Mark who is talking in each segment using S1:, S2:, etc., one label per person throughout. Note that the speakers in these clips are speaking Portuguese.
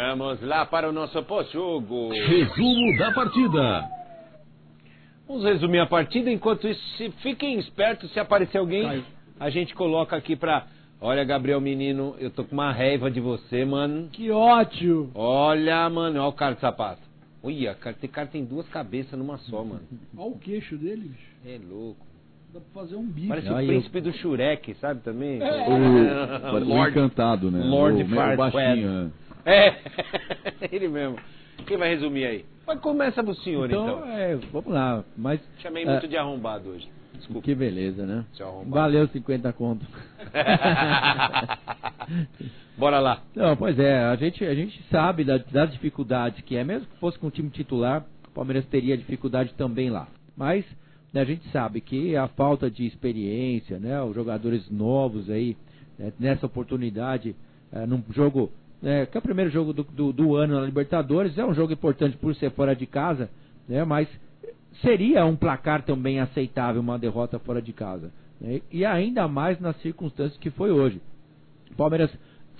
S1: Vamos lá para o nosso pós-jogo.
S2: Resumo da partida.
S1: Vamos resumir a partida, enquanto isso, se fiquem espertos, se aparecer alguém,
S3: Cai.
S1: a gente coloca aqui pra... Olha, Gabriel Menino, eu tô com uma raiva de você, mano.
S3: Que ótimo!
S1: Olha, mano, olha o cara de sapato. Olha, cara, tem cara tem duas cabeças numa só, mano.
S3: Olha o queixo dele, bicho.
S1: É louco.
S3: Dá pra fazer um bife.
S1: Parece
S4: Aí
S1: o
S4: eu-
S1: príncipe do Shurek, sabe também?
S4: O, o
S1: Lorde.
S4: encantado, né?
S1: Lorde
S4: o,
S1: Farquaad.
S4: baixinho, né?
S1: É, ele mesmo. Quem vai resumir aí? Mas começa do senhor, então.
S4: Então, é, vamos lá. Mas
S1: Chamei
S4: é,
S1: muito de arrombado hoje. Desculpa.
S4: que beleza, né? Valeu 50 conto.
S1: Bora lá.
S4: Não, pois é, a gente, a gente sabe da- das dificuldades que é, mesmo que fosse com o time titular, o Palmeiras teria dificuldade também lá. Mas né, a gente sabe que a falta de experiência, né, os jogadores novos aí, né, nessa oportunidade, é, num jogo, né, que é o primeiro jogo do, do, do ano na Libertadores, é um jogo importante por ser fora de casa, né, mas seria um placar também aceitável uma derrota fora de casa. né, e ainda mais nas circunstâncias que foi hoje. O Palmeiras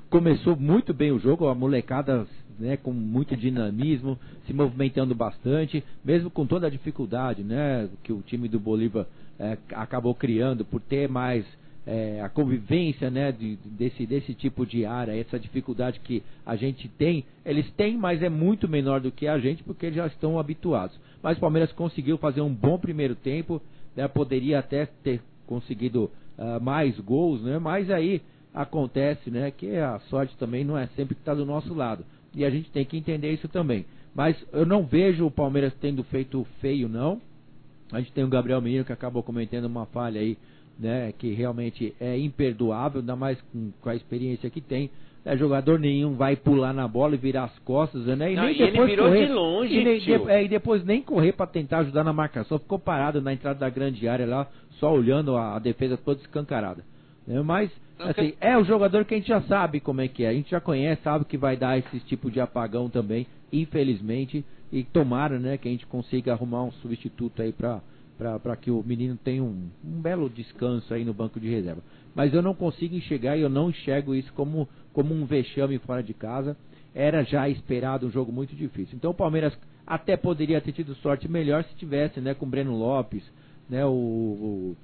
S4: começou muito bem o jogo, a molecada né, com muito dinamismo, se movimentando bastante, mesmo com toda a dificuldade né, que o time do Bolívar eh, acabou criando por ter mais eh, a convivência né, de- desse, desse tipo de área, essa dificuldade que a gente tem, eles têm, mas é muito menor do que a gente porque eles já estão habituados. Mas o Palmeiras conseguiu fazer um bom primeiro tempo, né, poderia até ter conseguido ah, mais gols, né, mas aí acontece, né, que a sorte também não é sempre que está do nosso lado. E a gente tem que entender isso também. Mas eu não vejo o Palmeiras tendo feito feio, não. A gente tem o Gabriel Menino que acabou cometendo uma falha aí, né, que realmente é imperdoável, ainda mais com, com a experiência que tem. É, jogador nenhum vai pular na bola e virar as costas, né? E
S1: Não,
S4: nem
S1: e ele
S4: depois
S1: virou
S4: correr,
S1: de longe,
S4: e, nem-
S1: tio.
S4: é, e depois nem correr para tentar ajudar na marcação, ficou parado na entrada da grande área lá, só olhando a, a defesa toda escancarada. né? Mas, assim, é o jogador que a gente já sabe como é que é, a gente já conhece, sabe que vai dar esse tipo de apagão também, infelizmente, e tomara, né, que a gente consiga arrumar um substituto aí para para que o menino tenha um, um belo descanso aí no banco de reserva. Mas eu não consigo enxergar e eu não enxergo isso como, como um vexame fora de casa. Era já esperado um jogo muito difícil. Então o Palmeiras até poderia ter tido sorte melhor se tivesse, né, com o Breno Lopes, né, o, o,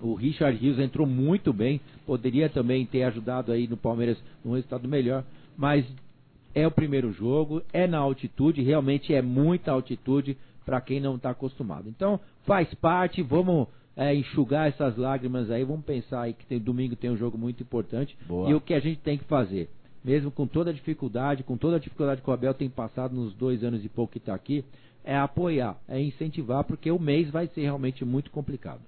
S4: o Richard Rios entrou muito bem, poderia também ter ajudado aí no Palmeiras num resultado melhor, mas é o primeiro jogo, é na altitude, realmente é muita altitude para quem não está acostumado. Então faz parte, vamos é, enxugar essas lágrimas aí, vamos pensar aí que tem, domingo tem um jogo muito importante
S5: Boa.
S4: e o que a gente tem que fazer, mesmo com toda a dificuldade, com toda a dificuldade que o Abel tem passado nos dois anos e pouco que está aqui, é apoiar, é incentivar, porque o mês vai ser realmente muito complicado.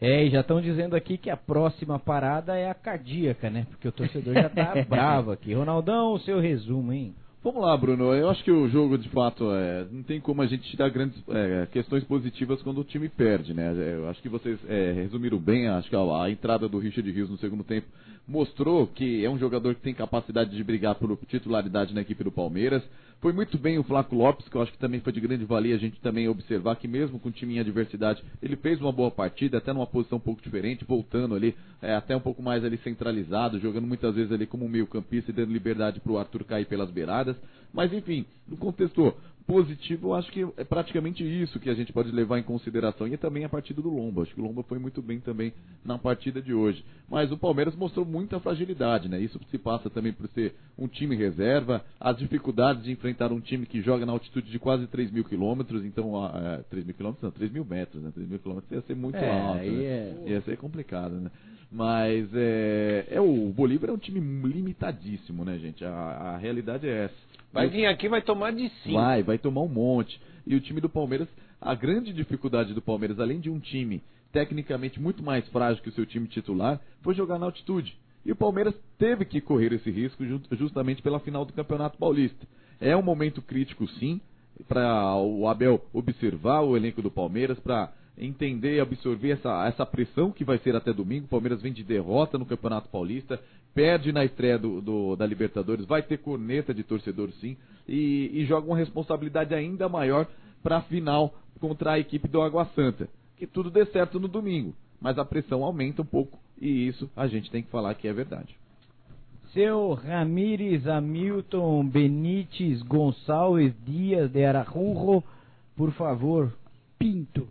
S5: É, e já estão dizendo aqui que a próxima parada é a cardíaca, né? Porque o torcedor já tá bravo aqui. Ronaldão, o seu resumo, hein?
S4: Vamos lá, Bruno. Eu acho que o jogo, de fato, é, não tem como a gente tirar grandes é, questões positivas quando o time perde, né? Eu acho que vocês é, resumiram bem. Acho que a, a entrada do Richard Rios no segundo tempo mostrou que é um jogador que tem capacidade de brigar por titularidade na equipe do Palmeiras. Foi muito bem o Flaco Lopes, que eu acho que também foi de grande valia a gente também observar que mesmo com o time em adversidade, ele fez uma boa partida, até numa posição um pouco diferente, voltando ali, é, até um pouco mais ali centralizado, jogando muitas vezes ali como meio campista e dando liberdade para o Arthur cair pelas beiradas. Mas enfim, no contexto positivo, eu acho que é praticamente isso que a gente pode levar em consideração. E também a partida do Lomba. Acho que o Lomba foi muito bem também na partida de hoje. Mas o Palmeiras mostrou muita fragilidade, né? Isso se passa também por ser um time reserva, as dificuldades de enfrentar um time que joga na altitude de quase 3 mil quilômetros. Então, a, 3 mil quilômetros, não, 3 mil metros, né? 3 mil quilômetros ia ser muito
S5: É,
S4: alto. né?
S5: é-
S4: Ia ser complicado, né? Mas é, é o Bolívar é um time limitadíssimo, né, gente? A, a realidade é essa.
S1: Vai vir aqui, vai tomar de cinco.
S4: Vai, vai tomar um monte. E o time do Palmeiras, a grande dificuldade do Palmeiras, além de um time tecnicamente muito mais frágil que o seu time titular, foi jogar na altitude. E o Palmeiras teve que correr esse risco ju- justamente pela final do Campeonato Paulista. É um momento crítico, sim, para o Abel observar o elenco do Palmeiras, para entender e absorver essa, essa pressão que vai ser até domingo. O Palmeiras vem de derrota no Campeonato Paulista, perde na estreia do, do- da Libertadores, vai ter corneta de torcedor sim, e, e joga uma responsabilidade ainda maior para a final contra a equipe do Água Santa. Que tudo dê certo no domingo, mas a pressão aumenta um pouco, e isso a gente tem que falar que é verdade.
S5: Seu Ramírez Hamilton Benítez Gonçalves Dias de Araújo, por favor.
S3: Pinto.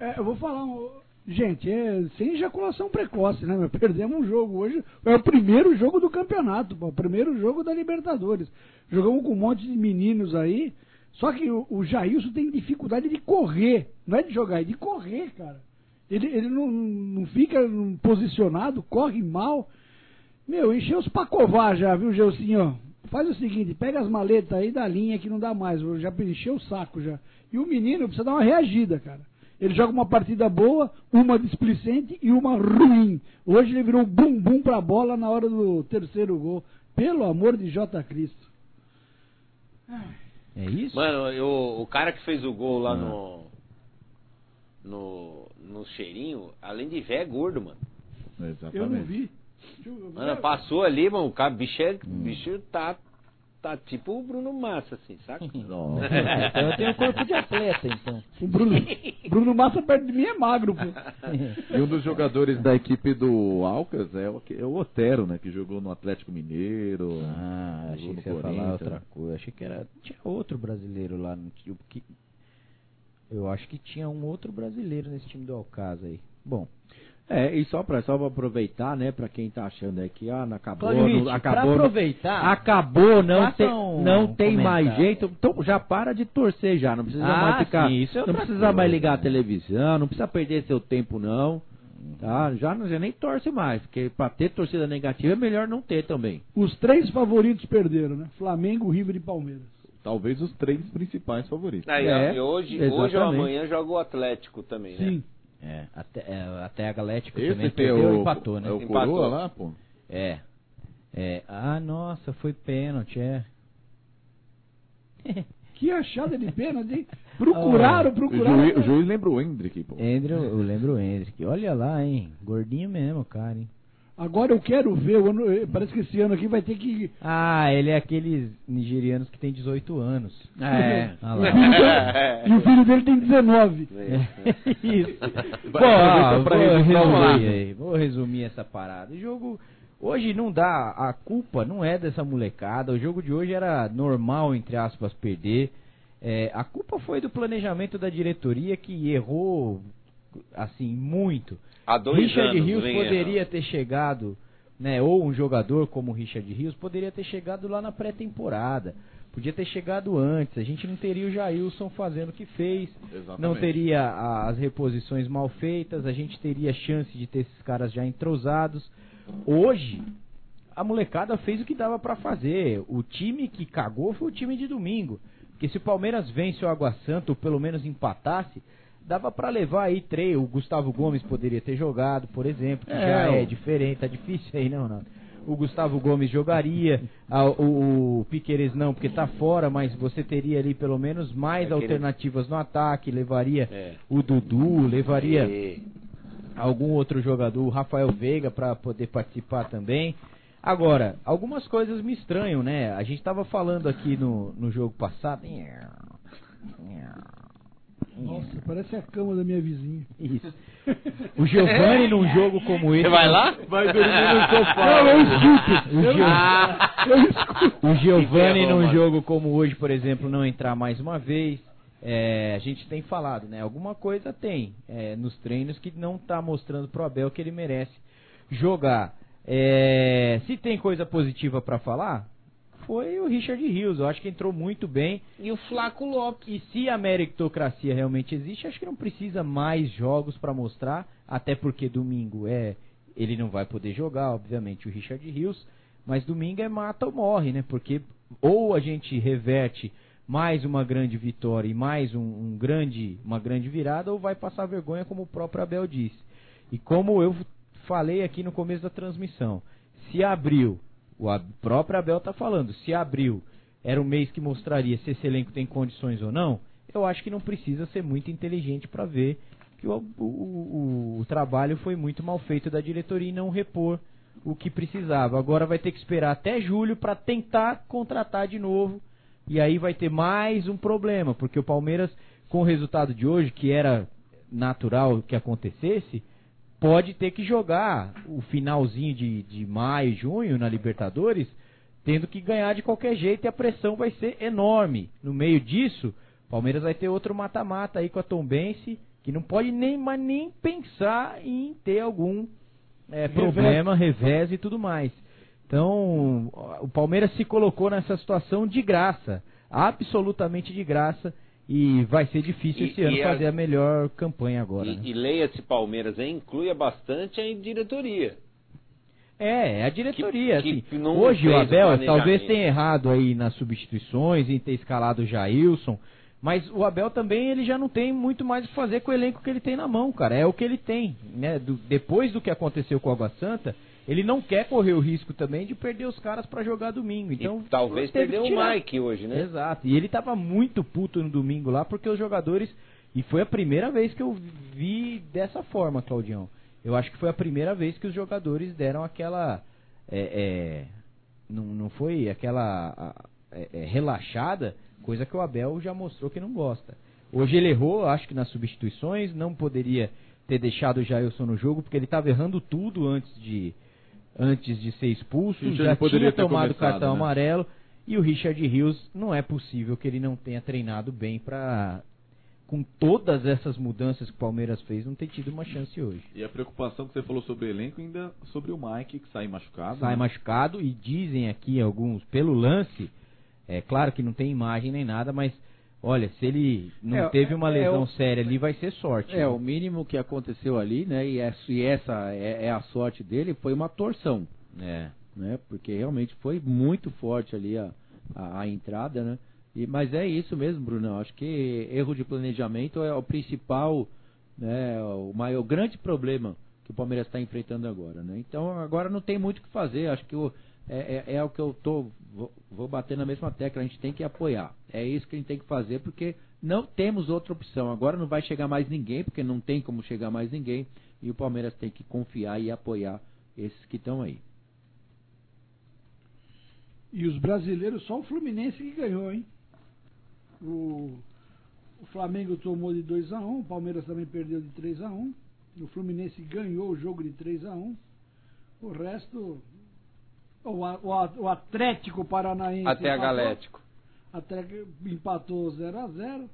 S3: É, eu vou falar. um- Gente, é sem ejaculação precoce, né? Perdemos um jogo hoje. É o primeiro jogo do campeonato, pô, o primeiro jogo da Libertadores. Jogamos com um monte de meninos aí. Só que o, o Jailson tem dificuldade de correr. Não é de jogar, é de correr, cara. Ele, ele não, não fica posicionado, corre mal. Meu, encheu os pra covar já, viu, Gelsinho? Faz o seguinte, pega as maletas aí da linha que não dá mais. Já encheu o saco já. E o menino precisa dar uma reagida, cara. Ele joga uma partida boa, uma displicente e uma ruim. Hoje ele virou bum-bum pra bola na hora do terceiro gol. Pelo amor de J. Cristo.
S5: É isso?
S1: Mano, eu- o cara que fez o gol lá no. No. No cheirinho, além de velho, é gordo, mano.
S2: Exatamente.
S3: Eu não vi.
S1: Mano, passou ali, mano, o cara, bicho, é, bicho tá. Tá tipo o Bruno Massa, assim, saca?
S2: Nossa.
S5: É, então eu tenho corpo de atleta, então.
S3: O Bruno, Bruno Massa perto de mim é magro, pô.
S2: E um dos jogadores da equipe do Alcas é o, é o Otero, né? Que jogou no Atlético Mineiro.
S5: Ah, achei que você ia falar outra coisa. Achei que era. Tinha outro brasileiro lá. No, time que, eu acho que tinha um outro brasileiro nesse time do Alcasa aí. Bom,
S4: É, e só pra, só pra aproveitar, né, pra quem tá achando aí que ah, não acabou,
S5: Cláudio
S4: não, acabou, não-
S5: aproveitar.
S4: acabou, não tem, não
S5: um
S4: tem mais jeito, então já para de torcer já, não precisa
S5: Ah,
S4: mais ficar,
S5: sim, isso é
S4: não precisa
S5: coisa,
S4: mais ligar a
S5: né?
S4: televisão, não precisa perder seu tempo não, tá? Já não já nem torce mais, porque pra ter torcida negativa é melhor não ter também.
S3: Os três favoritos perderam, né? Flamengo, River e Palmeiras.
S2: Talvez os três principais favoritos.
S1: Aí,
S4: É,
S1: e hoje, hoje ou amanhã joga o Atlético também, né?
S5: É, até, é, até a Galético
S2: Esse
S5: também perdeu e
S2: o,
S5: empatou, né?
S2: é o
S1: Empatou.
S2: Coroa lá, pô.
S5: É. É. Ah, nossa, foi pênalti, é.
S3: Que achada de pênalti, hein? Procuraram,
S2: O
S3: procuraram.
S2: juiz, o juiz lembra o Hendrick, pô.
S5: Andrew, eu lembro o Hendrick. Olha lá, hein? Gordinho mesmo, cara, hein?
S3: Agora eu quero ver, ano- parece que esse ano aqui vai ter que.
S5: Ah, ele é aqueles nigerianos que tem 18 anos.
S4: É.
S5: Ah
S3: e o filho dele tem 19.
S5: Isso. Bom, vou resumir aí, vou resumir essa parada. O jogo hoje não dá, a culpa não é dessa molecada. O jogo de hoje era normal, entre aspas, perder. É, a culpa foi do planejamento da diretoria que errou assim muito.
S1: Há dois
S5: Richard
S1: anos
S5: Rios poderia ter chegado, né, ou um jogador como o Richard Rios poderia ter chegado lá na pré-temporada. Podia ter chegado antes. A gente não teria o Jailson fazendo o que fez.
S2: Exatamente.
S5: Não teria as reposições mal feitas, a gente teria chance de ter esses caras já entrosados. Hoje, a molecada fez o que dava pra fazer. O time que cagou foi o time de domingo. Porque se o Palmeiras vence o Água Santa, ou pelo menos empatasse, dava pra levar aí três. O Gustavo Gomes poderia ter jogado, por exemplo, que
S2: É,
S5: já é diferente, tá difícil aí, não, não. O Gustavo Gomes jogaria, a- o, o Piqueires não, porque tá fora, mas você teria ali pelo menos mais
S1: Aquele-
S5: alternativas no ataque, levaria
S1: É.
S5: o Dudu, levaria
S1: E-
S5: algum outro jogador, o Rafael Veiga, para poder participar também. Agora, algumas coisas me estranham, né? A gente tava falando aqui no, no jogo passado.
S3: Nossa, parece a cama da minha vizinha.
S5: Isso. O Giovanni num jogo como esse.
S1: Você vai lá?
S2: Vai dormir no sofá.
S3: Não, eu escuto.
S5: O, Gio-
S1: Ah!
S3: Eu escuto.
S5: o Giovanni num
S1: mano.
S5: jogo como hoje, por exemplo, não entrar mais uma vez. É, a gente tem falado, né? Alguma coisa tem é, nos treinos que não tá mostrando pro Abel que ele merece jogar. É, se tem coisa positiva pra falar, foi o Richard Rios. Eu acho que entrou muito bem.
S1: E o Flaco Lopes.
S5: E se a meritocracia realmente existe, acho que não precisa mais jogos pra mostrar, até porque domingo é ele não vai poder jogar, obviamente, o Richard Rios, mas domingo é mata ou morre, né? Porque ou a gente reverte mais uma grande vitória e mais um, um grande, uma grande virada, ou vai passar vergonha, como o próprio Abel disse. E como eu falei aqui no começo da transmissão, se abril, o próprio Abel está falando, se abril era o mês que mostraria se esse elenco tem condições ou não, eu acho que não precisa ser muito inteligente para ver que o- o- o trabalho foi muito mal feito da diretoria e não repor o que precisava. Agora vai ter que esperar até julho para tentar contratar de novo. E aí vai ter mais um problema, porque o Palmeiras, com o resultado de hoje, que era natural que acontecesse, pode ter que jogar o finalzinho de, de maio, junho na Libertadores, tendo que ganhar de qualquer jeito e a pressão vai ser enorme. No meio disso, Palmeiras vai ter outro mata-mata aí com a Tombense, que não pode nem mais nem pensar em ter algum é, problema, revés e tudo mais. Então, o Palmeiras se colocou nessa situação de graça, absolutamente de graça, e vai ser difícil
S1: E-
S5: esse ano
S1: e a-
S5: fazer a melhor campanha agora. né?
S1: E, e leia-se Palmeiras, hein? inclui bastante a diretoria.
S5: É, é a diretoria.
S1: Que-
S5: assim.
S1: que
S5: Hoje o Abel talvez tenha errado aí nas substituições, em ter escalado o Jailson. Mas o Abel também ele já não tem muito mais o que fazer com o elenco que ele tem na mão, cara. É o que ele tem. Né? Do- depois do que aconteceu com o Água Santa, ele não quer correr o risco também de perder os caras pra jogar domingo. Então,
S1: e talvez perdeu o. Mike hoje, né?
S5: Exato. E ele tava muito puto no domingo lá porque os jogadores. E foi a primeira vez que eu vi dessa forma, Claudião. Eu acho que foi a primeira vez que os jogadores deram aquela. é, é, não, não foi aquela é, é, relaxada, coisa que o Abel já mostrou que não gosta. Hoje ele errou, acho que nas substituições, não poderia ter deixado o Jailson no jogo, porque ele estava errando tudo antes de, antes de ser expulso, já tinha tomado cartão
S2: né?
S5: amarelo. E o Richard Rios, não é possível que ele não tenha treinado bem para com todas essas mudanças que o Palmeiras fez, não ter tido uma chance hoje.
S2: E a preocupação que você falou sobre o elenco, ainda sobre o Mike, que sai machucado.
S5: Sai
S2: né?
S5: machucado e dizem aqui alguns, pelo lance, é claro que não tem imagem nem nada, mas olha, se ele não
S4: É,
S5: teve uma
S4: é, é
S5: lesão
S4: o-
S5: séria ali, vai ser sorte.
S4: É,
S5: né?
S4: o mínimo que aconteceu ali, né? E essa, e essa é, é a sorte dele, foi uma torção,
S5: É.
S4: né? Porque realmente foi muito forte ali a, a, a entrada, né? E, mas é isso mesmo, Bruno. Acho que erro de planejamento é o principal, né? O maior, o grande problema que o Palmeiras está enfrentando agora, né? Então agora não tem muito o que fazer. Acho que o, é, é, é o que eu tô vou, vou bater na mesma tecla. A gente tem que apoiar. É isso que a gente tem que fazer porque não temos outra opção. Agora não vai chegar mais ninguém porque não tem como chegar mais ninguém e o Palmeiras tem que confiar e apoiar esses que estão aí.
S3: E os brasileiros, só o Fluminense que ganhou, hein? O, o Flamengo tomou de 2x1, o Palmeiras também perdeu de 3x1. O Fluminense ganhou o jogo de 3x1. O resto. O, A- o, A- o Atlético Paranaense.
S1: Até a
S3: empatou.
S1: Galético.
S3: Atlético empatou 0x0.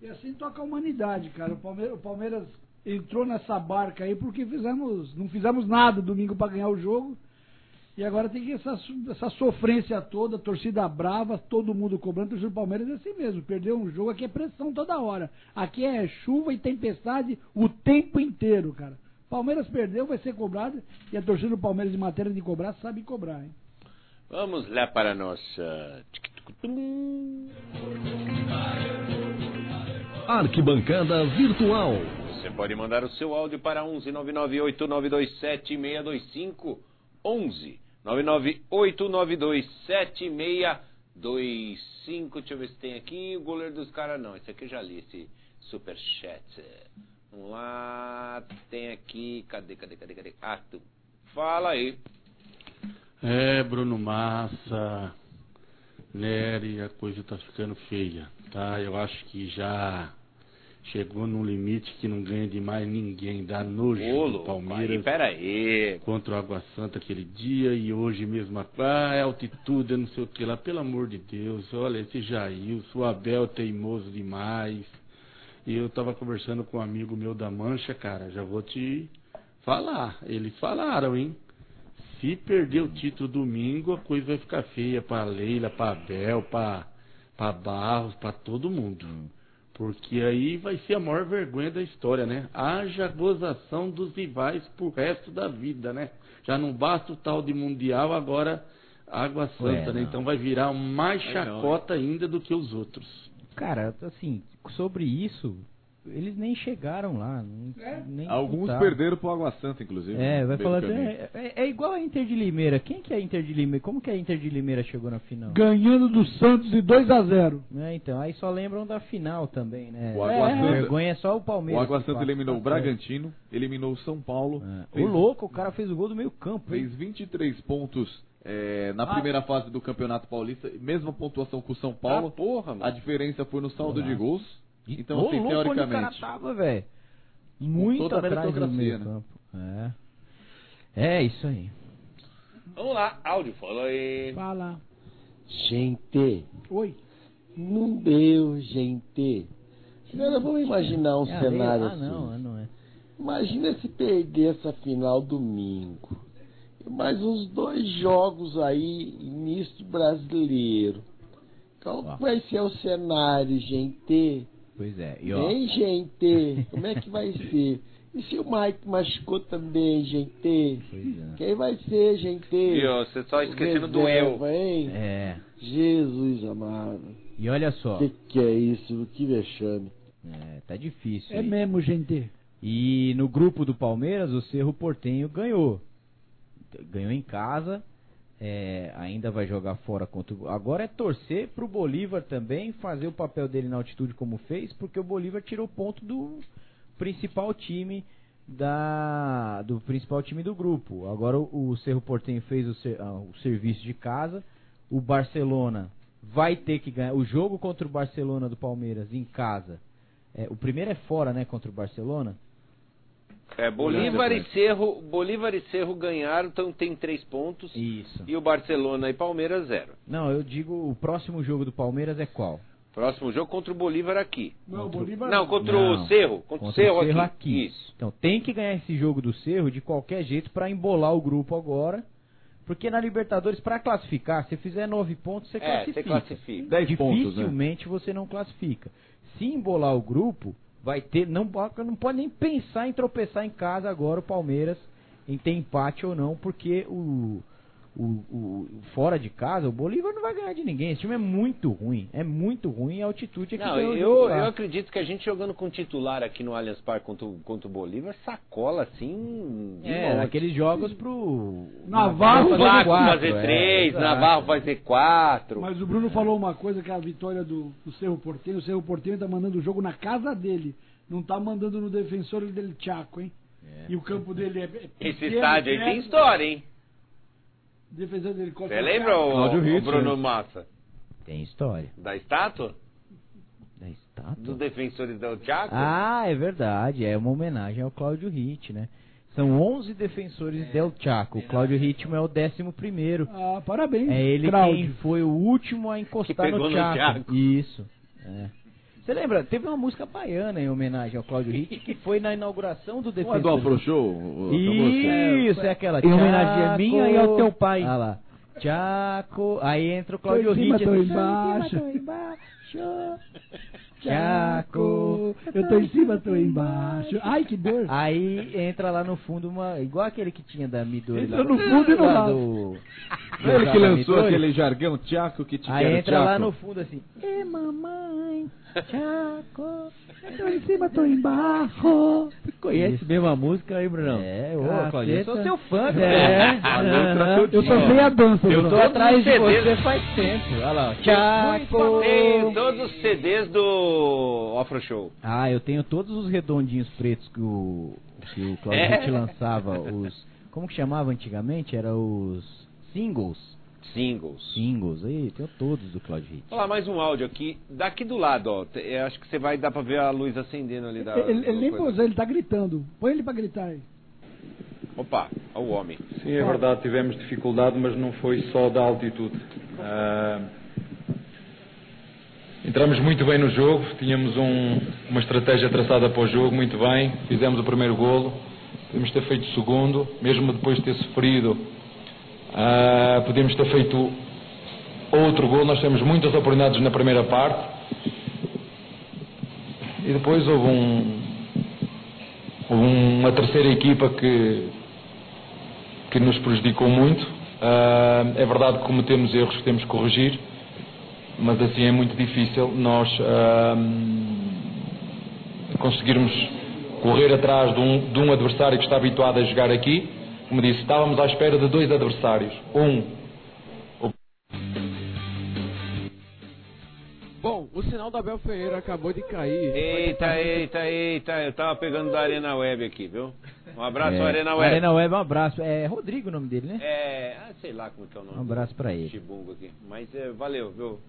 S3: E assim toca a humanidade, cara. O Palmeiras, o Palmeiras entrou nessa barca aí porque fizemos, não fizemos nada domingo para ganhar o jogo. E agora tem que essa, essa sofrência toda, torcida brava, todo mundo cobrando. Torcida do Palmeiras é assim mesmo. Perdeu um jogo, aqui é pressão toda hora. Aqui é chuva e tempestade o tempo inteiro, cara. Palmeiras perdeu, vai ser cobrado. E a torcida do Palmeiras, de matéria de cobrar, sabe cobrar, hein?
S1: Vamos lá para a nossa.
S6: Arquibancada Virtual.
S1: Você pode mandar o seu áudio para 11 998927625 11 998927625 Deixa eu ver se tem aqui o goleiro dos caras não. Esse aqui eu já li esse superchat. Vamos lá, tem aqui, cadê, cadê, cadê, cadê? Tu. Fala aí.
S7: É, Bruno Massa, Nery, a coisa tá ficando feia, tá? Eu acho que já chegou num limite que não ganha de mais ninguém, dá nojo
S1: Ô,
S7: Palmeiras
S1: pera aí.
S7: contra o Água Santa aquele dia e hoje mesmo, ah, é altitude, não sei o que lá, pelo amor de Deus, olha, esse Jailson, o Abel é teimoso demais. E eu tava conversando com um amigo meu da Mancha, cara, já vou te falar, eles falaram, hein? Se perder o título domingo, a coisa vai ficar feia pra Leila, pra Abel, pra, pra Barros, pra todo mundo. Porque aí vai ser a maior vergonha da história, né? Haja gozação dos rivais pro resto da vida, né? Já não basta o tal de Mundial, agora Água Santa,
S5: Ué,
S7: né? Então vai virar mais chacota ainda do que os outros.
S5: Cara, assim, sobre isso, eles nem chegaram lá. Nem, nem
S2: Alguns perderam pro Água Santa, inclusive.
S5: É, vai falar assim, é, é- é igual a Inter de Limeira. Quem que é a Inter de Limeira? Como que a Inter de Limeira chegou na final?
S3: Ganhando do Santos de 2x0.
S5: É, então, aí só lembram da final também, né?
S2: O Água
S5: é,
S2: Santa-
S5: vergonha é só o
S2: O
S5: Palmeiras.
S2: Água
S5: que
S2: Santa eliminou o Bragantino, eliminou o São Paulo.
S5: É.
S2: fez-
S5: O louco, o cara fez o gol do meio campo. hein?
S2: Fez 23 pontos é, na
S3: Ah.
S2: primeira fase do Campeonato Paulista, mesma pontuação que o São Paulo.
S1: Ah, porra,
S2: a diferença foi no saldo de gols. Então,
S5: Ô,
S2: assim,
S5: louco, onde o cara
S2: teoricamente.
S5: tava, velho. Muito
S2: toda a
S5: atrás do
S2: meritocracia, né?
S5: campo. É. É isso aí.
S1: Vamos lá, áudio, fala aí.
S3: Fala.
S8: Gente,
S3: Oi.
S8: não deu, gente. Agora vamos imaginar um
S5: É,
S8: cenário
S5: ah,
S8: assim.
S5: não, não é.
S8: Imagina se perder essa final domingo. Mais uns dois jogos aí, início brasileiro. Qual
S5: Ó.
S8: vai ser o cenário, gente?
S5: Pois é. E ó,
S8: Hein, gente? Como é que vai ser? E se o Mike machucou também, gente?
S5: pois é.
S8: Quem vai ser, gente?
S1: E ó, você só esquecendo do eu.
S8: Hein?
S5: É.
S8: Jesus amado.
S5: E olha só.
S8: O que, que é isso? Que vexame.
S5: É, tá difícil.
S3: É
S5: aí.
S3: mesmo, gente.
S5: E no grupo do Palmeiras, o Cerro Portenho ganhou. Ganhou em casa. é, ainda vai jogar fora contra o. Agora é torcer pro Bolívar também fazer o papel dele na altitude como fez, porque o Bolívar tirou ponto do principal time da do principal time do grupo. Agora o, o Cerro Portenho fez o, ser- ah, o serviço de casa. O Barcelona vai ter que ganhar o jogo contra o Barcelona do Palmeiras em casa. É, o primeiro é fora, né, contra o Barcelona.
S1: É, Bolívar e Cerro, Bolívar e Cerro ganharam, então tem três pontos.
S5: Isso.
S1: E o Barcelona e Palmeiras zero.
S5: Não, eu digo o próximo jogo do Palmeiras é qual?
S1: Próximo jogo contra o Bolívar aqui.
S3: Não, Bolívar.
S1: Não, contra
S5: Não.
S1: o Cerro. Contra, o Cerro, aqui. Isso.
S5: Então tem que ganhar esse jogo do Cerro de qualquer jeito pra embolar o grupo agora. Porque na Libertadores, pra classificar, se fizer nove pontos, você
S1: É,
S5: classifica.
S1: você classifica.
S2: 10 pontos, né?
S5: Dificilmente você não classifica. Se embolar o grupo, vai ter. Não, não pode nem pensar em tropeçar em casa agora o Palmeiras, em ter empate ou não, porque o. O, o- fora de casa, o Bolívar não vai ganhar de ninguém. Esse time é muito ruim. É muito ruim a altitude é que
S1: Não, eu, eu acredito que a gente jogando com titular aqui no Allianz Parque contra, o- contra o Bolívar, sacola assim.
S5: É,
S1: monte.
S5: naqueles jogos pro.
S3: Navarro
S1: O
S3: fazer
S5: quatro,
S1: fazer
S5: é,
S1: três,
S5: exato.
S1: Navarro fazer quatro.
S3: Mas o Bruno falou uma coisa que é a vitória do, do Cerro Porteño. O Cerro Porteño tá mandando o jogo na casa dele. Não tá mandando no defensor dele Chaco, hein? E o campo dele é. é
S1: Esse estádio aí
S3: é-
S1: tem história, hein?
S3: O defensor dele
S1: Você lembra, o,
S2: Cláudio
S1: o. Bruno Massa?
S5: Tem história.
S1: Da estátua?
S5: Da estátua?
S1: Dos defensores do Chaco?
S5: Ah, é verdade. É uma homenagem ao Cláudio Ritt, né? São 11 defensores del Chaco. O Cláudio Ritmo é o 11 primeiro.
S3: Ah, parabéns.
S5: É ele
S3: Cláudio.
S5: quem foi o último a encostar
S1: Que pegou
S5: no
S1: no
S5: Chaco.
S1: Chaco.
S5: Isso. É. Você lembra? Teve uma música baiana em homenagem ao Cláudio Ritt que foi na inauguração do
S2: Não é
S5: defensor.
S2: do Afro Show?
S5: Isso, é aquela.
S4: Em homenagem a mim e ao teu pai.
S5: Olha lá. Chaco. Aí entra o Cláudio Ritt.
S3: tô
S5: assim,
S3: embaixo.
S5: Tô embaixo. Chaco.
S3: Chaco. Eu tô em cima, tô embaixo. Ai, que dor.
S5: Aí entra lá no fundo uma. Igual aquele que tinha da Midori
S3: Entra
S5: lá.
S3: no fundo e no
S5: lá
S3: lado.
S5: do.
S2: Ele que lançou aquele jargão Tchaco que te
S5: Aí
S2: quero
S5: entra lá
S2: Tchaco.
S5: no fundo assim. E mamãe, Chaco.
S3: Tô em cima, tô embaixo.
S4: Conhece mesmo a música aí, Brunão?
S5: É, ô. Claudio, eu sou seu fã,
S4: É,
S5: velho.
S4: aham.
S3: Eu só sei a dança.
S5: Eu tô atrás de
S1: CDs.
S5: você faz tempo. Olha lá. Chaco.
S1: Tem todos os CDs do Afro Show.
S5: Ah, eu tenho todos os redondinhos pretos que o, que o Claudio
S1: É.
S5: Lançava. Os. Como que chamava antigamente? Era os singles.
S1: Singles.
S5: Singles. Aí, tenho todos do Claudio Ritt.
S1: Vou lá mais um áudio aqui. Daqui do lado, ó. Eu acho que você vai dar pra ver a luz acendendo ali da.
S3: Ele, ele nem pôs, ele tá gritando. Põe ele pra gritar aí.
S1: Opa, olha o homem.
S9: Sim, é verdade, tivemos dificuldade, mas não foi só da altitude. Ah, entramos muito bem no jogo, tínhamos um- uma estratégia traçada para o jogo, muito bem, fizemos o primeiro golo, podemos ter feito o segundo, mesmo depois de ter sofrido, ah, podemos ter feito outro golo, nós temos muitas oportunidades na primeira parte, e depois houve um, uma terceira equipa que, que nos prejudicou muito. Ah, é verdade que cometemos erros que temos que corrigir, mas assim é muito difícil nós ah, conseguirmos correr atrás de um, de um adversário que está habituado a jogar aqui. Como disse, estávamos à espera de dois adversários. Um,
S10: Bom, o sinal da Abel Ferreira acabou de cair.
S1: Eita, eita, eita. Eu tava pegando da Arena Web aqui, viu? Um abraço, Arena Web.
S5: Arena Web, um abraço. É Rodrigo o nome dele, né?
S1: É. Ah, sei lá como que é o nome.
S5: Um abraço pra
S1: do
S5: ele.
S1: Chibungo aqui. Mas é, valeu, viu?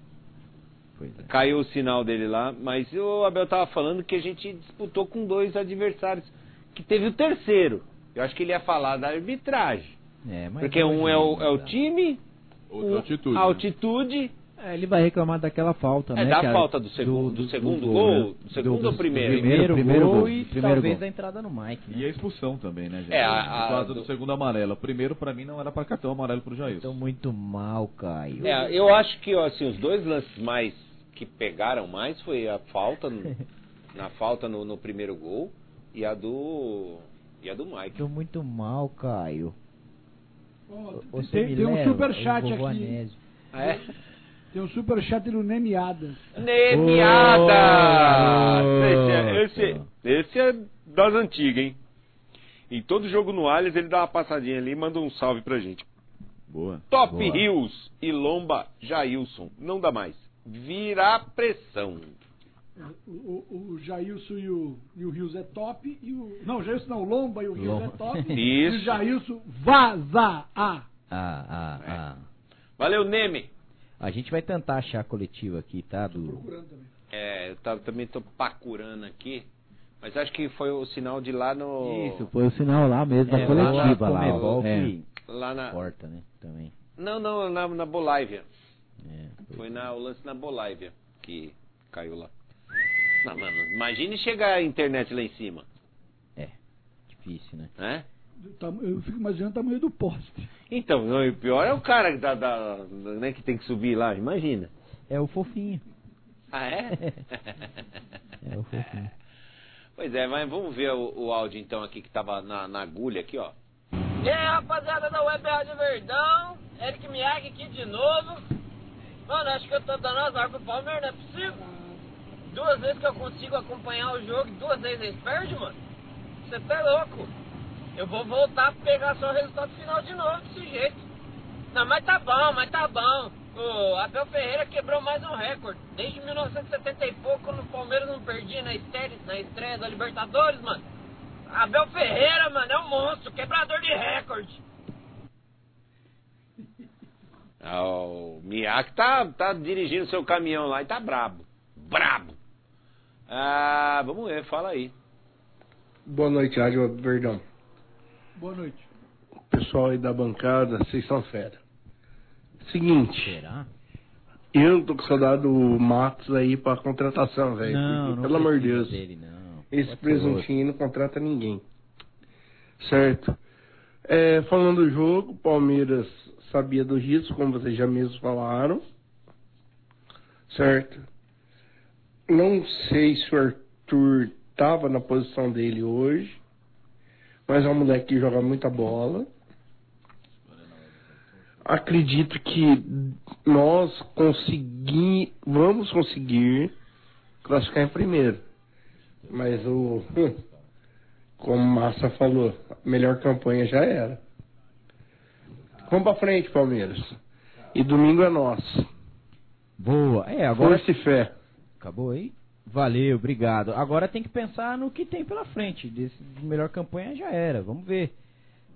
S5: É.
S1: Caiu o sinal dele lá, mas o Abel tava falando que a gente disputou com dois adversários, que teve o terceiro. Eu acho que ele ia falar da arbitragem.
S5: É, mas
S1: Porque um é o, é o time,
S2: Outra altitude.
S1: a altitude.
S4: É, ele vai reclamar daquela falta,
S1: É
S4: né?
S1: da
S4: que a-
S1: falta do segundo, do, segundo gol, do segundo ou primeiro?
S5: Primeiro,
S4: primeiro
S5: gol,
S4: gol,
S5: e
S4: primeiro
S5: talvez
S4: gol.
S5: a entrada no Mike. Né?
S2: E a expulsão também, né, gente?
S1: É, a- a-
S2: causa
S1: do-
S2: do segundo amarelo. O primeiro, pra mim, não era pra cartão amarelo pro Jair.
S5: Estão muito mal, Caio.
S1: É, eu acho que assim, os dois lances mais que pegaram mais foi a falta no- na falta no, no primeiro gol e a do e a do Mike.
S5: Estão muito mal, Caio. Você
S3: tem,
S5: me
S3: tem um superchat aqui.
S1: Ah, é?
S3: Tem um superchat do Nemiadas.
S1: Nemiada!
S5: Oh,
S1: esse, esse, esse é das antigas, hein? Em todo jogo no Allianz ele dá uma passadinha ali e manda um salve pra gente.
S2: Boa.
S1: Top
S5: Boa.
S1: Rios e Lomba Jailson. Não dá mais. Vira pressão.
S3: O, o, o Jailson e o, e o Rios é top. E o, não, o Jailson não, o Lomba e o Rios
S5: Lomba.
S3: é top.
S1: Isso.
S3: E o Jailson vaza. Ah,
S5: Ah, ah, ah.
S1: Valeu, Neme.
S5: A gente vai tentar achar a coletiva aqui, tá? Do...
S3: procurando também.
S1: É, eu tava- também tô pacurando aqui. Mas acho que foi o sinal de lá no.
S4: Isso, foi o sinal lá mesmo, da
S5: É, lá na
S4: coletiva lá.
S5: Comebol
S4: ó. É.
S1: Lá na.
S5: corta, né? Também.
S1: Não, não, na, na Bolívia.
S5: É,
S1: Foi na, o lance na Bolívia que caiu lá. Mano, imagine chegar a internet lá em cima,
S5: é, difícil, né?
S3: tam- Eu fico imaginando o tamanho do poste.
S1: Então, não, o pior é o cara da, da, né, que tem que subir lá, imagina.
S5: É o fofinho.
S1: Ah, é?
S5: É o fofinho.
S1: pois é, mas vamos ver o, o áudio então aqui que tava na, na agulha aqui, ó.
S11: E aí, rapaziada da Web Rádio Verdão, Eric Miyagi aqui de novo. Mano, acho que eu tô dando azar pro Palmeiras, não é possível. Duas vezes que eu consigo acompanhar o jogo, duas vezes eles perdem, mano. Você tá louco. Eu vou voltar a pegar só o resultado final de novo desse jeito. Não, mas tá bom, mas tá bom. O Abel Ferreira quebrou mais um recorde. Desde 1970 e pouco, quando o Palmeiras não perdia na estreia, na estreia da Libertadores, mano. Abel Ferreira, mano, é um monstro, quebrador de recorde.
S1: Ah, O Miyake tá, tá dirigindo seu caminhão lá e tá brabo. Brabo. Ah, vamos ver, fala aí.
S12: Boa noite, Rádio Verdão.
S3: Boa noite.
S12: Pessoal aí da bancada, vocês são fera. Seguinte,
S5: Será?
S12: eu não tô com saudade do Matos aí pra contratação, velho.
S5: Não,
S12: porque,
S5: não
S12: Pelo amor de Deus.
S5: Dele, não.
S12: Esse
S5: Pode
S12: presuntinho aí não contrata ninguém. Certo. É, falando do jogo, o Palmeiras sabia do risco, como vocês já mesmos falaram. Certo. Não sei se o Arthur estava na posição dele hoje, mas é um moleque que joga muita bola. Acredito que nós consegui, vamos conseguir classificar em primeiro. Mas o. Como Massa falou, a melhor campanha já era. Vamos pra frente, Palmeiras. E domingo é nosso.
S5: Boa. É, agora
S12: Força e fé.
S5: Acabou aí? Valeu, obrigado. Agora tem que pensar no que tem pela frente. Desse de melhor campanha já era. Vamos ver.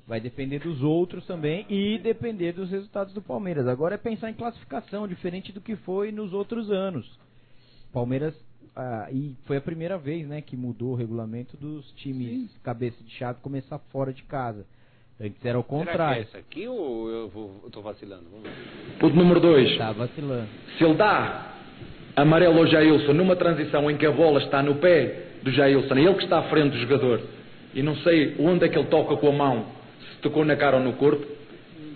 S5: Vai depender dos outros também e depender dos resultados do Palmeiras. Agora é pensar em classificação, diferente do que foi nos outros anos. Palmeiras ah, e foi a primeira vez, né, que mudou o regulamento dos times cabeça de chave começar fora de casa. Antes era o
S1: Será que é
S5: contrário.
S1: essa aqui ou eu, vou, eu tô vacilando? Vamos ver.
S9: Ponto número 2.
S5: Tá vacilando.
S9: Se ele dá amarelo ao Jailson numa transição em que a bola está no pé do Jailson, é ele que está à frente do jogador, e não sei onde é que ele toca com a mão, se tocou na cara ou no corpo,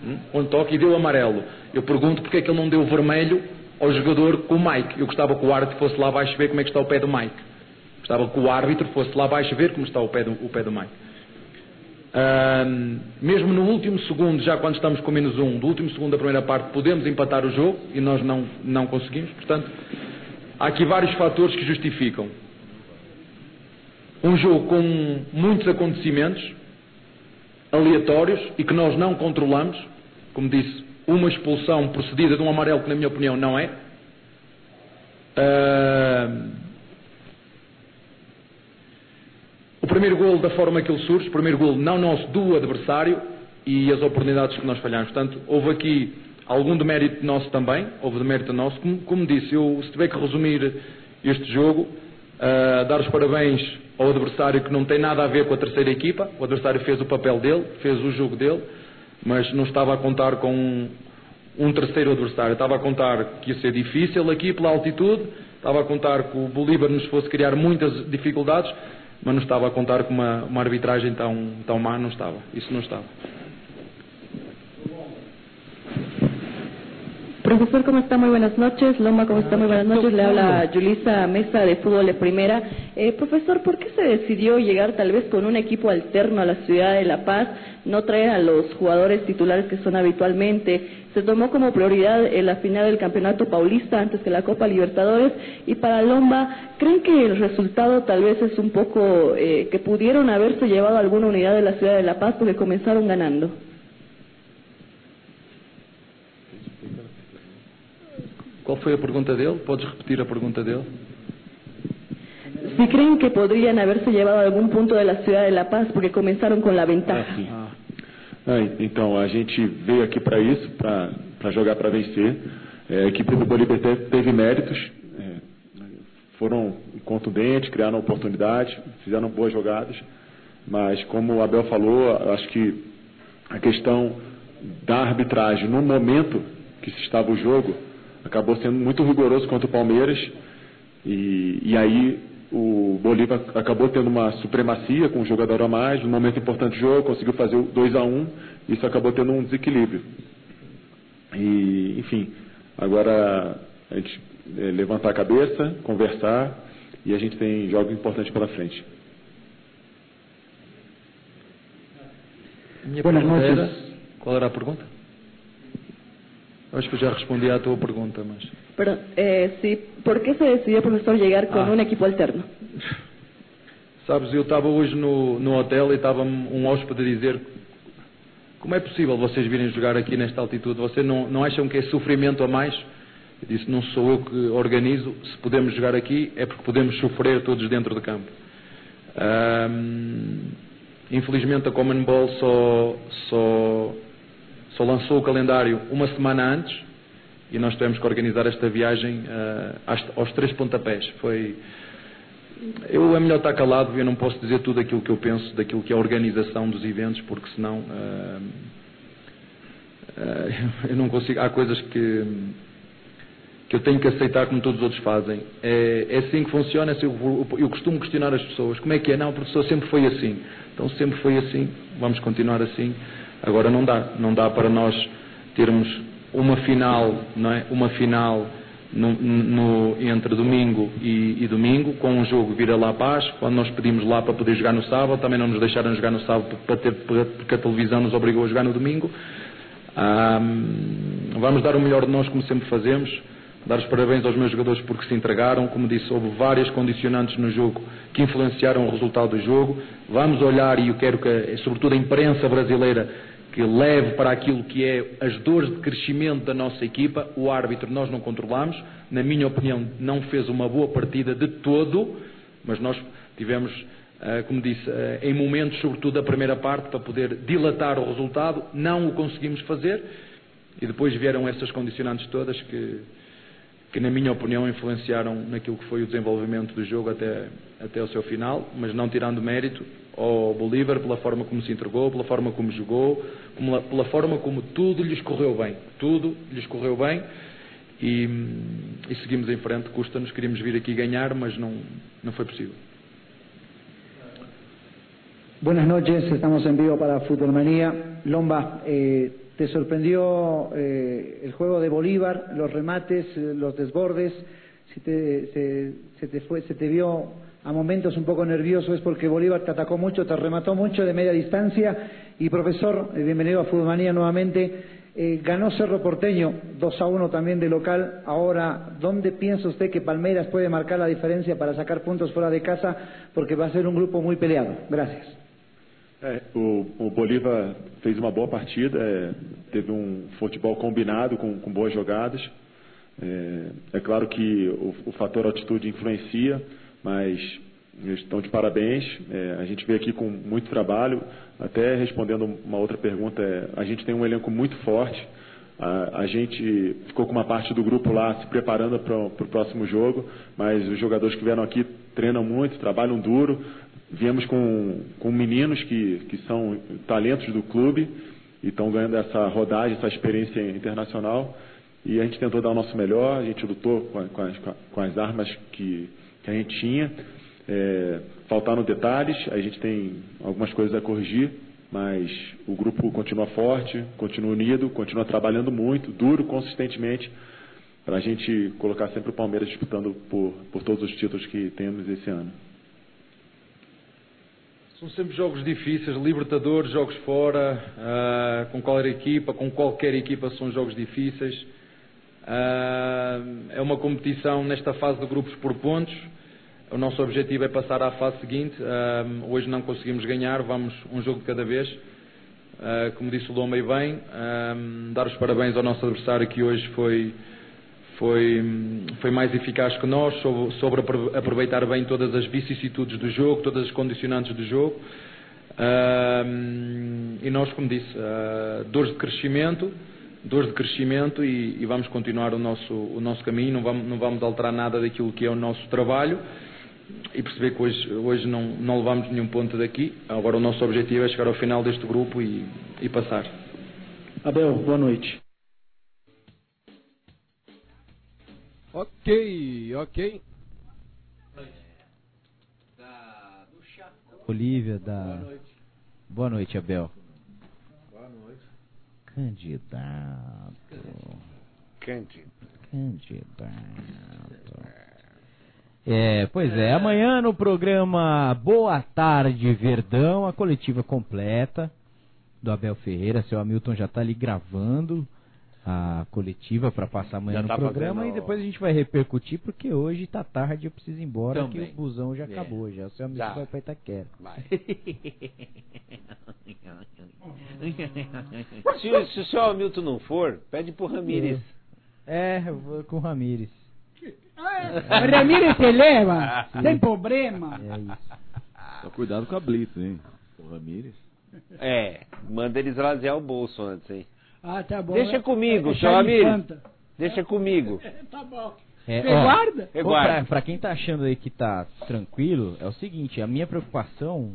S9: hum, onde toca e deu amarelo. Eu pergunto porque é que ele não deu vermelho ao jogador com o Mike. Eu gostava que o árbitro fosse lá abaixo ver como é que está o pé do Mike. Gostava que o árbitro fosse lá abaixo ver como está o pé do, o pé do Mike. Ahm, mesmo no último segundo, já quando estamos com menos um, do último segundo da primeira parte, podemos empatar o jogo e nós não, não conseguimos. Portanto, há aqui vários fatores que justificam. Um jogo com muitos acontecimentos aleatórios e que nós não controlamos. Como disse, uma expulsão procedida de um amarelo que, na minha opinião, não é. Ahm, o primeiro gol da forma que ele surge, o primeiro gol não nosso, do adversário e as oportunidades que nós falhamos. Portanto, houve aqui algum demérito nosso também, houve demérito nosso. Como, como disse, eu, se tiver que resumir este jogo, Uh, dar os parabéns ao adversário que não tem nada a ver com a terceira equipa. O adversário fez o papel dele, fez o jogo dele, mas não estava a contar com um, um terceiro adversário. Estava a contar que ia ser difícil aqui pela altitude, estava a contar que o Bolívar nos fosse criar muitas dificuldades, mas não estava a contar com uma, uma arbitragem tão, tão má, não estava. Isso não estava.
S13: Profesor, ¿cómo está? Muy buenas noches. Loma, ¿cómo está? Muy buenas noches. Le habla Julisa Mesa de Fútbol de Primera. Eh, profesor, ¿por qué se decidió llegar tal vez con un equipo alterno a la ciudad de La Paz, no traer a los jugadores titulares que son habitualmente? Se tomó como prioridad en la final del Campeonato Paulista antes que la Copa Libertadores. Y para Lomba, ¿creen que el resultado tal vez es un poco eh, que pudieron haberse llevado alguna unidad de la ciudad de La Paz porque comenzaron ganando?
S9: Qual foi a pergunta dele? Podes repetir a pergunta dele?
S13: Si creen que podrían haberse llevado algún punto de la ciudad de La Paz porque comenzaron con la ventaja.
S14: Ah, ah, então, a gente veio aqui para isso, para jogar para vencer. É, a equipe do Bolívar teve, teve méritos, é, foram contundentes, criaram oportunidades, fizeram boas jogadas, mas como o Abel falou, acho que a questão da arbitragem no momento que se estava o jogo acabou sendo muito rigoroso contra o Palmeiras e, e aí o Bolívar acabou tendo uma supremacia com um jogador a mais, no momento importante do jogo, conseguiu fazer o 2 a 1 um, isso acabou tendo um desequilíbrio. E, enfim, agora a gente é, levantar a cabeça, conversar e a gente tem jogos importantes pela frente.
S9: Minha pergunta era, qual era a pergunta? Acho que já respondi à tua pergunta, mas.
S13: Pero, eh, sí, ¿por qué se decidió, profesor, llegar con
S9: Ah.
S13: un equipo alterno?
S9: Sabes, eu estava hoje no, no hotel e estava um hóspede a dizer como é possível vocês virem jogar aqui nesta altitude? Vocês não, não acham que é sofrimento a mais? Eu disse, não sou eu que organizo. Se podemos jogar aqui é porque podemos sofrer todos dentro de campo. Infelizmente a Common Ball só, só, só lançou o calendário uma semana antes e nós tivemos que organizar esta viagem às- aos três pontapés. Foi, eu é melhor estar calado, eu não posso dizer tudo aquilo que eu penso daquilo que é a organização dos eventos, porque senão ah, ah, eu não consigo. Há coisas que, que eu tenho que aceitar como todos os outros fazem. É, é assim que funciona. é assim, eu, eu costumo questionar as pessoas: como é que é? Não, o professor sempre foi assim. Então, sempre foi assim, vamos continuar assim. Agora não dá, não dá para nós termos uma final, não é? Uma final no, no- entre domingo e, e domingo, com um jogo vir a La Paz, quando nós pedimos lá para poder jogar no sábado, também não nos deixaram jogar no sábado para ter, porque a televisão nos obrigou a jogar no domingo. Ahm, vamos dar o melhor de nós, como sempre fazemos. Dar os parabéns aos meus jogadores porque se entregaram. Como disse, houve várias condicionantes no jogo que influenciaram o resultado do jogo. Vamos olhar, e eu quero que, sobretudo, a imprensa brasileira que leve para aquilo que é as dores de crescimento da nossa equipa. O árbitro nós não controlamos. Na minha opinião, não fez uma boa partida de todo, mas nós tivemos, ah, como disse, ah, em momentos, sobretudo da primeira parte, para poder dilatar o resultado. Não o conseguimos fazer. E depois vieram essas condicionantes todas que, que na minha opinião influenciaram naquilo que foi o desenvolvimento do jogo até, até o seu final, mas não tirando mérito ao Bolívar pela forma como se entregou, pela forma como jogou, pela forma como tudo lhes correu bem. Tudo lhes correu bem e, e seguimos em frente. Custa-nos, queríamos vir aqui ganhar, mas não, não foi possível.
S15: Buenas noches, estamos en vivo para Futbolmanía. Lomba, eh, ¿te sorprendió eh, el juego de Bolívar, los remates, eh, los desbordes? Si te, se, te fue, se te vio a momentos un poco nervioso, es porque Bolívar te atacó mucho, te remató mucho de media distancia. Y profesor, eh, bienvenido a Futbolmanía nuevamente. Eh, ganó Cerro Porteño 2 a 1 también de local. Ahora, ¿dónde piensa usted que Palmeiras puede marcar la diferencia para sacar puntos fuera de casa? Porque va a ser un grupo muy peleado. Gracias.
S14: É, o, o Bolívar fez uma boa partida, é, teve um futebol combinado com, com boas jogadas. É, é claro que o, o fator altitude influencia, mas estão de parabéns. É, a gente veio aqui com muito trabalho. Até respondendo uma outra pergunta, é, a gente tem um elenco muito forte. A, a gente ficou com uma parte do grupo lá se preparando para o próximo jogo, mas os jogadores que vieram aqui treinam muito, trabalham duro. Viemos com, com meninos que, que são talentos do clube e estão ganhando essa rodagem, essa experiência internacional. E a gente tentou dar o nosso melhor, a gente lutou com, com, as, com as, armas que, que, a gente tinha. É, faltaram detalhes, a gente tem algumas coisas a corrigir, mas o grupo continua forte, continua unido, continua trabalhando muito, duro, consistentemente, para a gente colocar sempre o Palmeiras disputando por, por todos os títulos que temos esse ano.
S9: São sempre jogos difíceis, Libertadores, jogos fora, uh, com qualquer equipa, com qualquer equipa são jogos difíceis. Uh, é uma competição nesta fase de grupos por pontos. O nosso objetivo é passar à fase seguinte. Uh, hoje não conseguimos ganhar, vamos um jogo de cada vez. como disse o Loma e bem, dar os parabéns ao nosso adversário que hoje foi foi, foi mais eficaz que nós, sobre aproveitar bem todas as vicissitudes do jogo, todas as condicionantes do jogo. Uh, e nós, como disse, uh, dores de crescimento, dores de crescimento e, e, vamos continuar o nosso, o nosso caminho, não vamos, não vamos alterar nada daquilo que é o nosso trabalho e perceber que hoje, hoje não, não levamos nenhum ponto daqui. Agora o nosso objetivo é chegar ao final deste grupo e, e passar.
S15: Abel, boa noite.
S10: Ok, ok.
S5: Da, Olívia, da. Boa noite. Boa noite, Abel.
S10: Boa noite.
S5: Candidato.
S1: Candidato.
S5: Candidato. É, pois é, amanhã no programa Boa Tarde Verdão, a coletiva completa do Abel Ferreira. Seu Hamilton já está ali gravando a coletiva para passar amanhã já no tá programa fazendo... e depois a gente vai repercutir porque hoje tá tarde eu preciso ir embora Também. que o busão já é. acabou já. O seu amigo já. vai para Itaquera.
S1: Vai. se, se, o seu Hamilton não for, pede pro Ramires.
S5: É, eu vou com o Ramires.
S3: Ah, Ramires se leva, sem problema.
S2: É isso. Só cuidado com a Blitz, hein? O Ramires.
S1: É, manda eles esvaziar o bolso antes, hein?
S3: Ah, tá bom.
S1: Deixa
S3: é,
S1: comigo, é, seu amigo. Deixa comigo.
S3: tá bom.
S5: É? Ó, pra, pra, quem tá achando aí que tá tranquilo, é o seguinte, a minha preocupação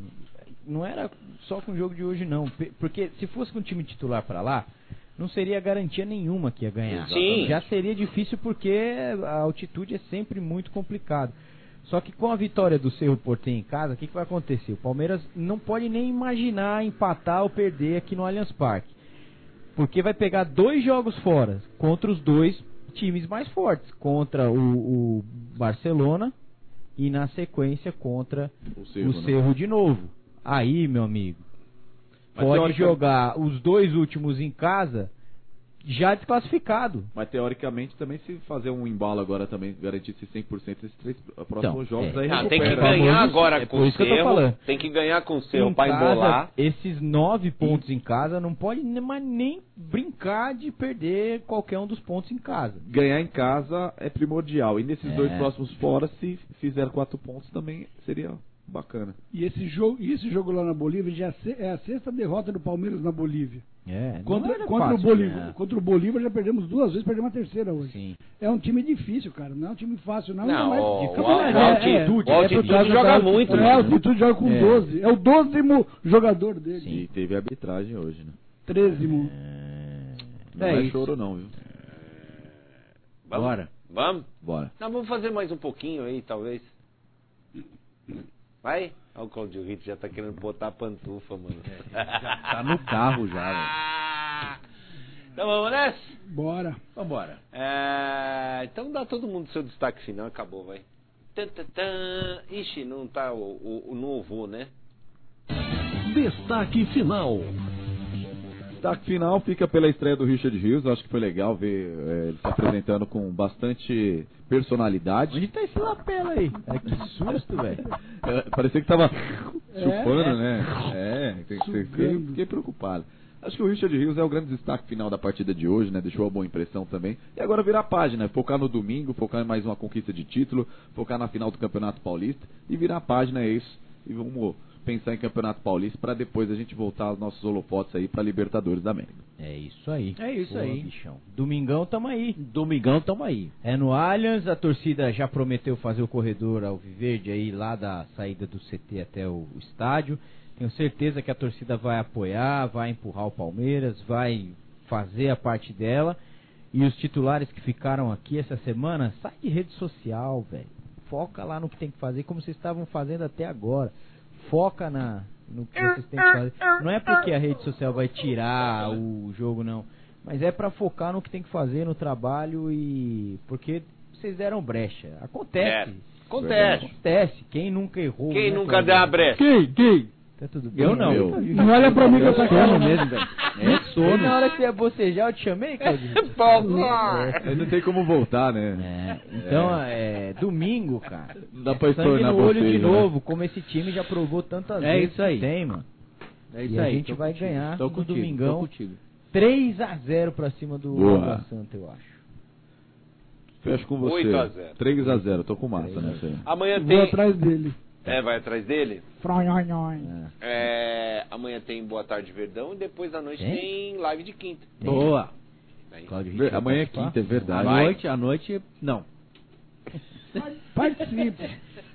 S5: não era só com o jogo de hoje não, porque se fosse com o time titular para lá, não seria garantia nenhuma que ia ganhar.
S1: Sim.
S5: Já seria difícil porque a altitude é sempre muito complicado. Só que com a vitória do Cerro Porteño em casa, o que, que vai acontecer? O Palmeiras não pode nem imaginar empatar ou perder aqui no Allianz Parque. Porque vai pegar dois jogos fora contra os dois times mais fortes. Contra o, o Barcelona e na sequência contra o Cerro, o né? Cerro de novo. Aí, meu amigo, Mas pode jogar os dois últimos em casa já desclassificado.
S2: Mas teoricamente também se fazer um embalo agora também garantisse 100% esses três próximos então, jogos
S1: é.
S2: aí
S1: ah, tem que ganhar agora é com o Cerro, tem que ganhar com o Cerro para embolar.
S5: Esses nove pontos em casa não pode mais nem brincar de perder qualquer um dos pontos em casa.
S2: Ganhar em casa é primordial e nesses é. dois próximos fora se fizer quatro pontos também seria bacana.
S3: E esse jogo, e esse jogo lá na Bolívia já é a sexta derrota do Palmeiras na Bolívia.
S5: É,
S3: contra, contra, fácil, o Bolívar, né? contra o Bolívar já perdemos duas vezes, perdemos a terceira hoje. Sim. É um time difícil, cara. Não é um time fácil, não.
S1: Não,
S3: mais,
S1: o, o, o, altitude, é, é, altitude é joga muito.
S3: É, o altitude joga com é. 12. É o 12 jogador dele.
S2: Sim. E teve arbitragem hoje, né?
S3: 13.
S2: É... Não é, é choro não, viu?
S1: Vamos? Bora. Vamos?
S2: Bora.
S1: Não, vamos fazer mais um pouquinho aí, talvez. Vai? Olha o Claudio Rito já tá querendo botar a pantufa, mano.
S2: É, já tá no carro já, velho.
S1: Então vamos nessa?
S3: Bora.
S5: Vambora.
S1: É, então dá todo mundo seu destaque final, acabou, vai. Ixi, não tá o, o, o novo, né?
S6: Destaque final.
S2: Destaque final fica pela estreia do Richard Rios. Acho que foi legal ver é, ele se apresentando com bastante personalidade.
S5: Onde tá esse lapela aí? É, que susto, velho.
S2: É, parecia que tava é, chupando, é. né? É, fiquei, fiquei preocupado. Acho que o Richard Rios é o grande destaque final da partida de hoje, né? Deixou uma boa impressão também. E agora virar a página, focar no domingo, focar em mais uma conquista de título, focar na final do Campeonato Paulista e virar a página é isso. E vamos pensar em Campeonato Paulista para depois a gente voltar aos nossos holofotes aí para Libertadores da América.
S5: É isso aí.
S4: É isso
S5: Boa,
S4: aí.
S5: bichão. Domingão tamo aí.
S4: Domingão tamo aí.
S5: É no Allianz, a torcida já prometeu fazer o corredor ao Viverde aí lá da saída do CT até o estádio. Tenho certeza que a torcida vai apoiar, vai empurrar o Palmeiras, vai fazer a parte dela. E os titulares que ficaram aqui essa semana, sai de rede social, velho. Foca lá no que tem que fazer, como vocês estavam fazendo até agora. Foca na no que vocês têm que fazer. Não é porque a rede social vai tirar o jogo, não. Mas é pra focar no que tem que fazer no trabalho e. Porque vocês deram brecha. Acontece.
S1: É, acontece.
S5: Acontece. Quem nunca errou?
S1: Quem
S5: né,
S1: nunca deu uma brecha?
S3: Quem? Quem?
S5: Tá tudo bem?
S4: Eu não.
S5: Eu.
S3: Não olha pra mim com essa cara.
S4: sono mesmo, velho. É sono.
S5: Na hora que você ia bocejar, eu te chamei, Claudinho?
S2: Aí não tem como voltar, né?
S5: É, então, é, domingo, cara.
S2: Não dá pra estornar
S5: no olho de
S2: bocejo, né?
S5: novo, como esse time já provou tantas
S4: É
S5: vezes
S4: isso aí.
S5: que tem, mano.
S4: É isso
S5: E a
S4: aí.
S5: gente
S4: tô
S5: vai
S4: contigo.
S5: ganhar
S4: Tô
S5: no
S4: contigo,
S5: domingão.
S4: Tô contigo.
S5: 3 a 0 pra cima do. Água Santa, eu acho.
S2: Fecho com você.
S1: 8 a 0.
S2: 3 a 0 tô com massa nessa aí.
S1: Amanhã
S3: Vou
S1: tem.
S3: atrás dele.
S1: É, vai atrás dele?
S3: Fronhonhon.
S1: É, amanhã tem Boa Tarde Verdão e depois da noite
S5: Tem?
S1: tem live de quinta.
S4: Boa.
S1: É
S2: Ver- Amanhã é quinta, é
S4: À
S2: verdade.
S1: Vai.
S4: noite, à noite, não.
S3: Participe.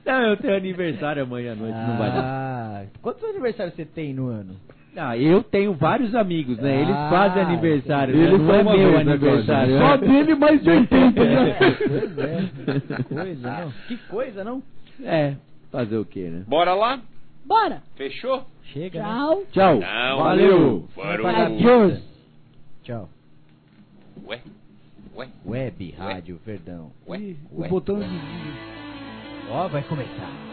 S4: Não, eu tenho aniversário amanhã à noite, não vai dar.
S5: Ah, quantos aniversários você tem no ano?
S4: Ah, eu tenho vários amigos, né? Eles
S5: Ah,
S4: fazem aniversário, né?
S2: Ele
S4: não
S2: só
S4: é meu
S2: vez, né,
S4: aniversário.
S3: Só dele mais de 80 já.
S5: Pois é, que coisa, não? Que coisa, não?
S4: É, fazer o quê, né?
S1: Bora lá?
S16: Bora.
S1: Fechou?
S5: Chega, né?
S16: Tchau.
S4: Tchau.
S1: Não.
S2: Valeu.
S3: Adiós.
S5: Tchau.
S1: Ué? Ué?
S5: Web Rádio Verdão.
S1: Ué?
S3: Ih, O
S5: Ué.
S3: botão de...
S5: Ó, vai começar.